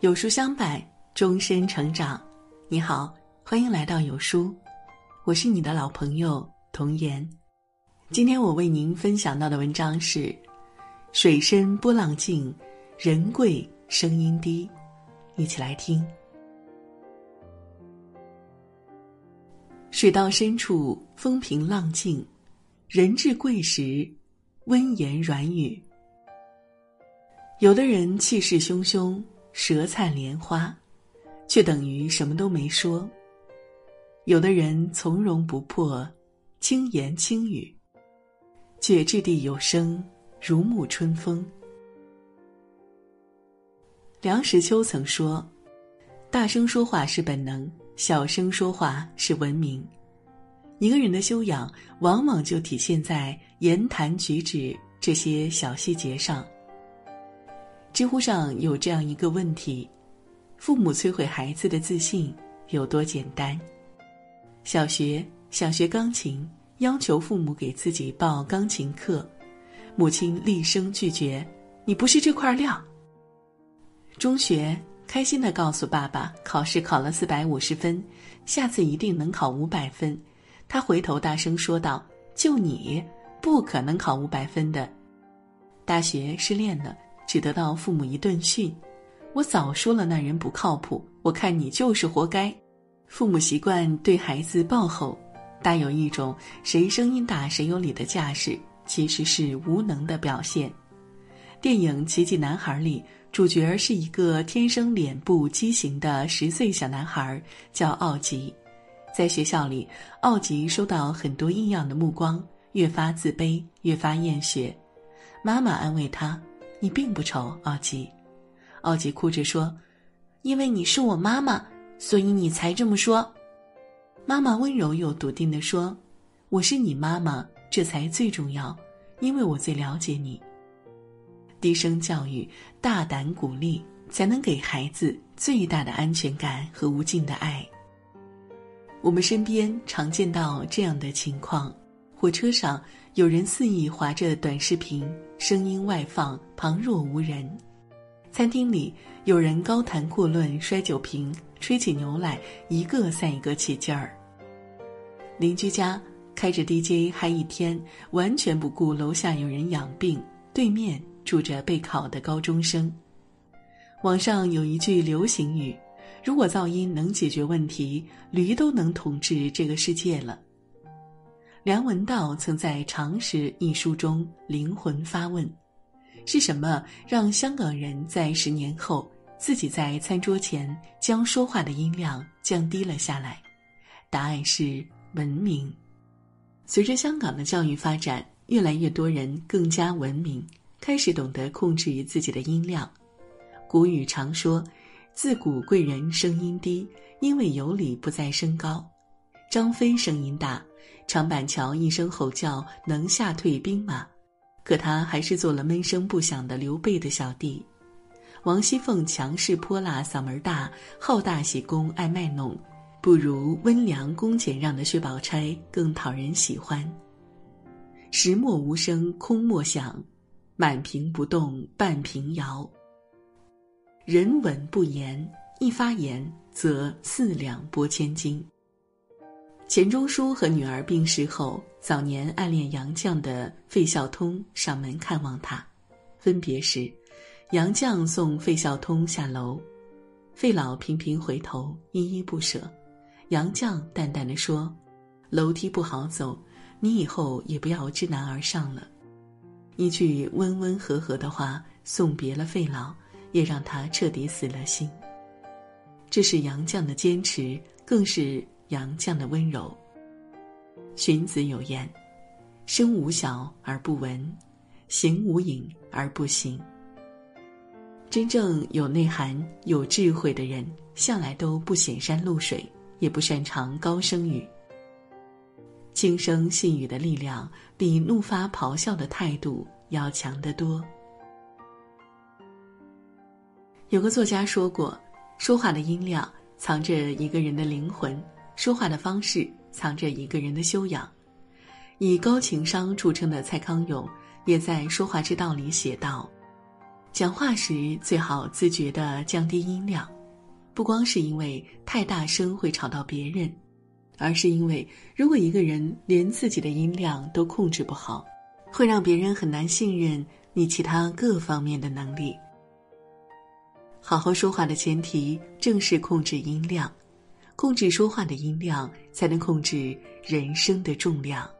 有书相伴，终身成长。你好，欢迎来到有书，我是你的老朋友童言。今天我为您分享到的文章是：水深波浪静，人贵声音低。一起来听。水到深处风平浪静，人至贵时温言软语。有的人气势汹汹。舌灿莲花，却等于什么都没说。有的人从容不迫，轻言轻语，却掷地有声，如沐春风。梁实秋曾说：“大声说话是本能，小声说话是文明。”一个人的修养，往往就体现在言谈举止这些小细节上。知乎上有这样一个问题：父母摧毁孩子的自信有多简单？小学想学钢琴，要求父母给自己报钢琴课，母亲厉声拒绝：“你不是这块料。”中学开心的告诉爸爸，考试考了四百五十分，下次一定能考五百分。他回头大声说道：“就你，不可能考五百分的。”大学失恋了。只得到父母一顿训，我早说了那人不靠谱，我看你就是活该。父母习惯对孩子暴吼，大有一种谁声音大谁有理的架势，其实是无能的表现。电影《奇迹男孩》里，主角是一个天生脸部畸形的十岁小男孩，叫奥吉。在学校里，奥吉收到很多异样的目光，越发自卑，越发厌学。妈妈安慰他。你并不丑，奥吉。奥吉哭着说：“因为你是我妈妈，所以你才这么说。”妈妈温柔又笃定地说：“我是你妈妈，这才最重要，因为我最了解你。”低声教育，大胆鼓励，才能给孩子最大的安全感和无尽的爱。我们身边常见到这样的情况：火车上。有人肆意划着短视频，声音外放，旁若无人；餐厅里有人高谈阔论，摔酒瓶，吹起牛来，一个赛一个起劲儿。邻居家开着 DJ 嗨一天，完全不顾楼下有人养病，对面住着备考的高中生。网上有一句流行语：“如果噪音能解决问题，驴都能统治这个世界了。”梁文道曾在《常识》一书中灵魂发问：“是什么让香港人在十年后自己在餐桌前将说话的音量降低了下来？”答案是文明。随着香港的教育发展，越来越多人更加文明，开始懂得控制自己的音量。古语常说：“自古贵人声音低，因为有理不在声高。”张飞声音大。长板桥一声吼叫能吓退兵马，可他还是做了闷声不响的刘备的小弟。王熙凤强势泼辣，嗓门大，好大喜功，爱卖弄，不如温良恭俭让的薛宝钗更讨人喜欢。石墨无声空莫响，满瓶不动半瓶摇。人稳不言，一发言则四两拨千斤。钱钟书和女儿病逝后，早年暗恋杨绛的费孝通上门看望他。分别时，杨绛送费孝通下楼，费老频频回头，依依不舍。杨绛淡淡的说：“楼梯不好走，你以后也不要知难而上了。”一句温温和和的话，送别了费老，也让他彻底死了心。这是杨绛的坚持，更是。杨绛的温柔。荀子有言：“声无小而不闻，形无影而不行。”真正有内涵、有智慧的人，向来都不显山露水，也不擅长高声语。轻声细语的力量，比怒发咆哮的态度要强得多。有个作家说过：“说话的音量，藏着一个人的灵魂。”说话的方式藏着一个人的修养。以高情商著称的蔡康永，也在《说话之道》里写道：“讲话时最好自觉地降低音量，不光是因为太大声会吵到别人，而是因为如果一个人连自己的音量都控制不好，会让别人很难信任你其他各方面的能力。好好说话的前提正是控制音量，控制说话的音量，才能控制人生的重量。